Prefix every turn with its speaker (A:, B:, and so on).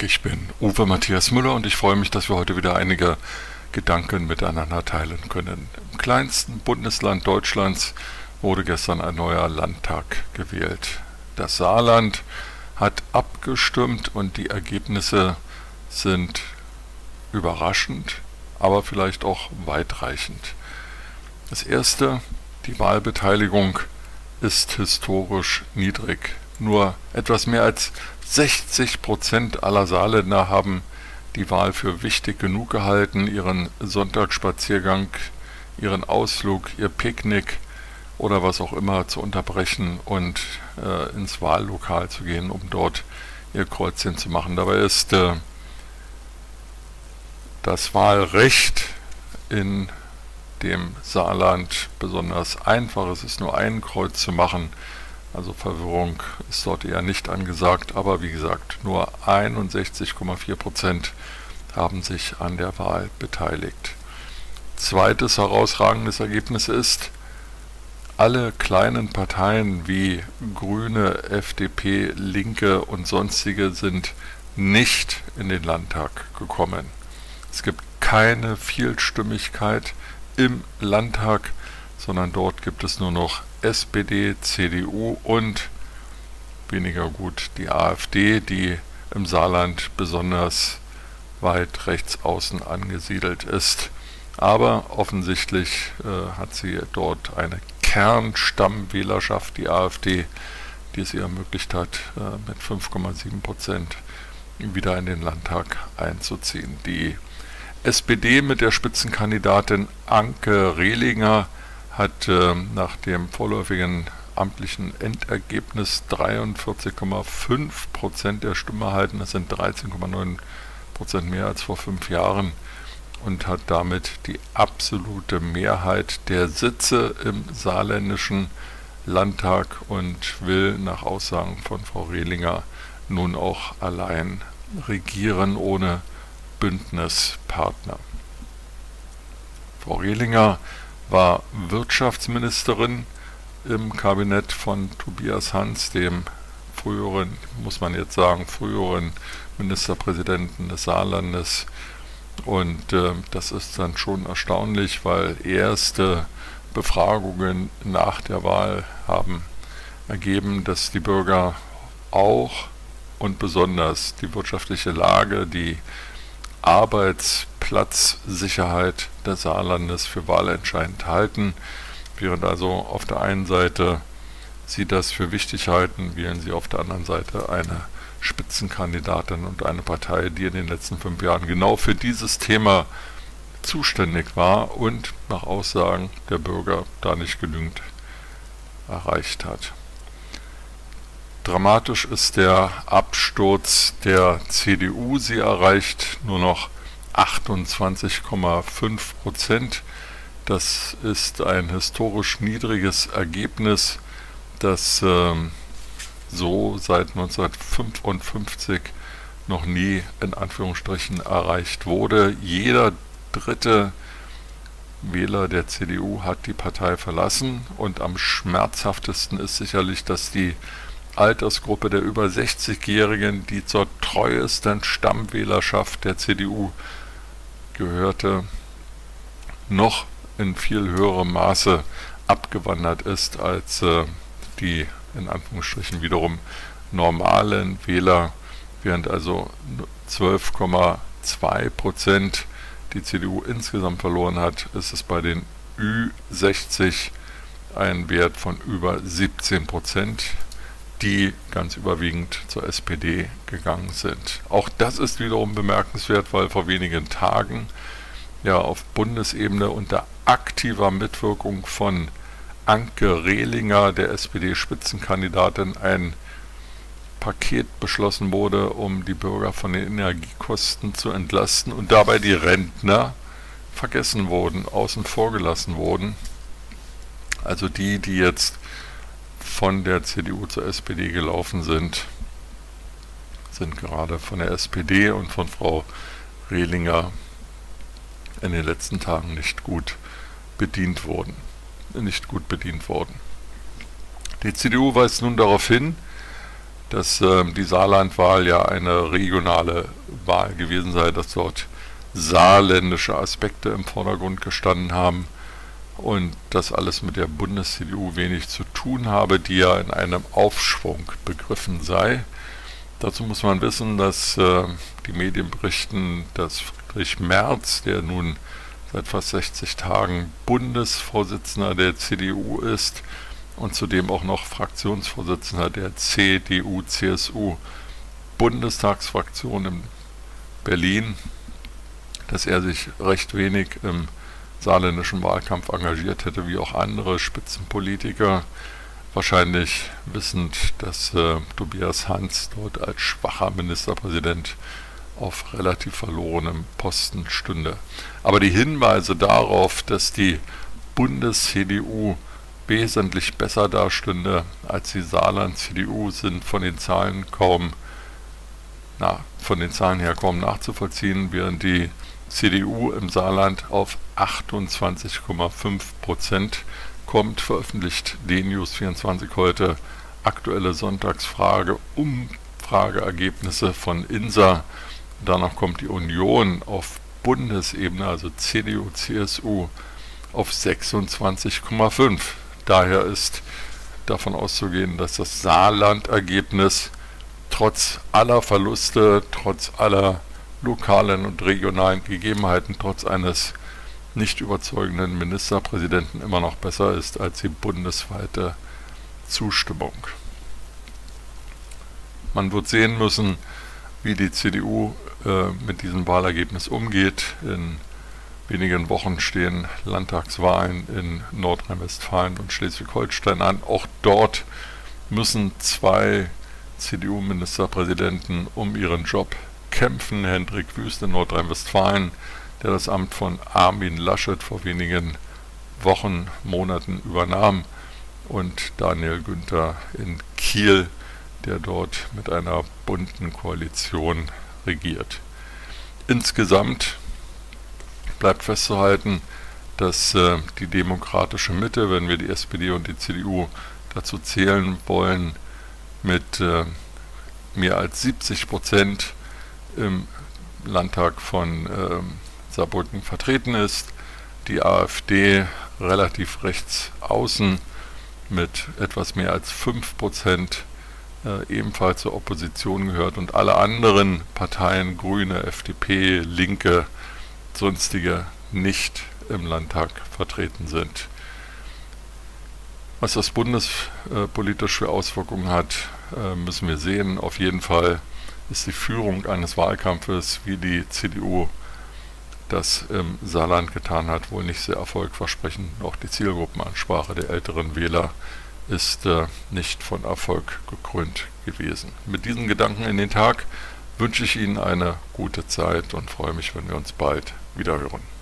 A: Ich bin Uwe Matthias Müller und ich freue mich, dass wir heute wieder einige Gedanken miteinander teilen können. Im kleinsten Bundesland Deutschlands wurde gestern ein neuer Landtag gewählt. Das Saarland hat abgestimmt und die Ergebnisse sind überraschend, aber vielleicht auch weitreichend. Das erste, die Wahlbeteiligung ist historisch niedrig. Nur etwas mehr als 60 Prozent aller Saarländer haben die Wahl für wichtig genug gehalten, ihren Sonntagsspaziergang, ihren Ausflug, ihr Picknick oder was auch immer zu unterbrechen und äh, ins Wahllokal zu gehen, um dort ihr Kreuzchen zu machen. Dabei ist äh, das Wahlrecht in dem Saarland besonders einfach. Es ist nur ein Kreuz zu machen. Also Verwirrung ist dort eher nicht angesagt, aber wie gesagt, nur 61,4 Prozent haben sich an der Wahl beteiligt. Zweites herausragendes Ergebnis ist, alle kleinen Parteien wie Grüne, FDP, Linke und sonstige sind nicht in den Landtag gekommen. Es gibt keine Vielstimmigkeit im Landtag, sondern dort gibt es nur noch SPD, CDU und weniger gut die AfD, die im Saarland besonders weit rechts außen angesiedelt ist. Aber offensichtlich äh, hat sie dort eine Kernstammwählerschaft, die AfD, die es ihr ermöglicht hat, äh, mit 5,7 Prozent wieder in den Landtag einzuziehen. Die SPD mit der Spitzenkandidatin Anke Rehlinger hat äh, nach dem vorläufigen amtlichen Endergebnis 43,5 Prozent der Stimme erhalten. Das sind 13,9 Prozent mehr als vor fünf Jahren und hat damit die absolute Mehrheit der Sitze im saarländischen Landtag und will nach Aussagen von Frau Rehlinger nun auch allein regieren ohne Bündnispartner. Frau Rehlinger war Wirtschaftsministerin im Kabinett von Tobias Hans, dem früheren, muss man jetzt sagen, früheren Ministerpräsidenten des Saarlandes. Und äh, das ist dann schon erstaunlich, weil erste Befragungen nach der Wahl haben ergeben, dass die Bürger auch und besonders die wirtschaftliche Lage, die Arbeitsplatzsicherheit des Saarlandes für wahlentscheidend halten. Während also auf der einen Seite Sie das für wichtig halten, wählen Sie auf der anderen Seite eine Spitzenkandidatin und eine Partei, die in den letzten fünf Jahren genau für dieses Thema zuständig war und nach Aussagen der Bürger da nicht genügend erreicht hat. Dramatisch ist der Absturz der CDU. Sie erreicht nur noch 28,5 Prozent. Das ist ein historisch niedriges Ergebnis, das äh, so seit 1955 noch nie in Anführungsstrichen erreicht wurde. Jeder dritte Wähler der CDU hat die Partei verlassen und am schmerzhaftesten ist sicherlich, dass die Altersgruppe der über 60-Jährigen, die zur treuesten Stammwählerschaft der CDU gehörte, noch in viel höherem Maße abgewandert ist als äh, die in Anführungsstrichen wiederum normalen Wähler, während also 12,2 Prozent die CDU insgesamt verloren hat, ist es bei den Ü60 ein Wert von über 17 Prozent die ganz überwiegend zur SPD gegangen sind. Auch das ist wiederum bemerkenswert, weil vor wenigen Tagen ja auf Bundesebene unter aktiver Mitwirkung von Anke Rehlinger, der SPD-Spitzenkandidatin, ein Paket beschlossen wurde, um die Bürger von den Energiekosten zu entlasten und dabei die Rentner vergessen wurden, außen vor gelassen wurden. Also die, die jetzt von der CDU zur SPD gelaufen sind, sind gerade von der SPD und von Frau Rehlinger in den letzten Tagen nicht gut bedient worden. Nicht gut bedient worden. Die CDU weist nun darauf hin, dass äh, die Saarlandwahl ja eine regionale Wahl gewesen sei, dass dort saarländische Aspekte im Vordergrund gestanden haben und das alles mit der Bundes-CDU wenig zu tun habe, die ja in einem Aufschwung begriffen sei. Dazu muss man wissen, dass äh, die Medien berichten, dass Friedrich Merz, der nun seit fast 60 Tagen Bundesvorsitzender der CDU ist und zudem auch noch Fraktionsvorsitzender der CDU-CSU Bundestagsfraktion in Berlin, dass er sich recht wenig im saarländischen Wahlkampf engagiert hätte, wie auch andere Spitzenpolitiker, wahrscheinlich wissend, dass äh, Tobias Hans dort als schwacher Ministerpräsident auf relativ verlorenem Posten stünde. Aber die Hinweise darauf, dass die Bundes-CDU wesentlich besser dastünde als die Saarland-CDU, sind von den Zahlen kaum, na, von den Zahlen her kaum nachzuvollziehen, während die CDU im Saarland auf 28,5 Prozent kommt, veröffentlicht DNews24 heute. Aktuelle Sonntagsfrage Umfrageergebnisse von INSA. Danach kommt die Union auf Bundesebene, also CDU, CSU, auf 26,5. Daher ist davon auszugehen, dass das Saarland-Ergebnis trotz aller Verluste, trotz aller lokalen und regionalen Gegebenheiten, trotz eines nicht überzeugenden Ministerpräsidenten immer noch besser ist als die bundesweite Zustimmung. Man wird sehen müssen, wie die CDU äh, mit diesem Wahlergebnis umgeht. In wenigen Wochen stehen Landtagswahlen in Nordrhein-Westfalen und Schleswig-Holstein an. Auch dort müssen zwei CDU-Ministerpräsidenten um ihren Job kämpfen. Hendrik Wüst in Nordrhein-Westfalen, der das Amt von Armin Laschet vor wenigen Wochen, Monaten übernahm, und Daniel Günther in Kiel, der dort mit einer bunten Koalition regiert. Insgesamt bleibt festzuhalten, dass äh, die demokratische Mitte, wenn wir die SPD und die CDU dazu zählen wollen, mit äh, mehr als 70 Prozent im Landtag von äh, Saarbrücken vertreten ist. Die AfD relativ rechts außen mit etwas mehr als 5 Prozent äh, ebenfalls zur Opposition gehört und alle anderen Parteien, Grüne, FDP, Linke, sonstige nicht im Landtag vertreten sind. Was das bundespolitisch für Auswirkungen hat, äh, müssen wir sehen. Auf jeden Fall ist die Führung eines Wahlkampfes, wie die CDU das im Saarland getan hat, wohl nicht sehr erfolgversprechend. Auch die Zielgruppenansprache der älteren Wähler ist äh, nicht von Erfolg gekrönt gewesen. Mit diesen Gedanken in den Tag wünsche ich Ihnen eine gute Zeit und freue mich, wenn wir uns bald wiederhören.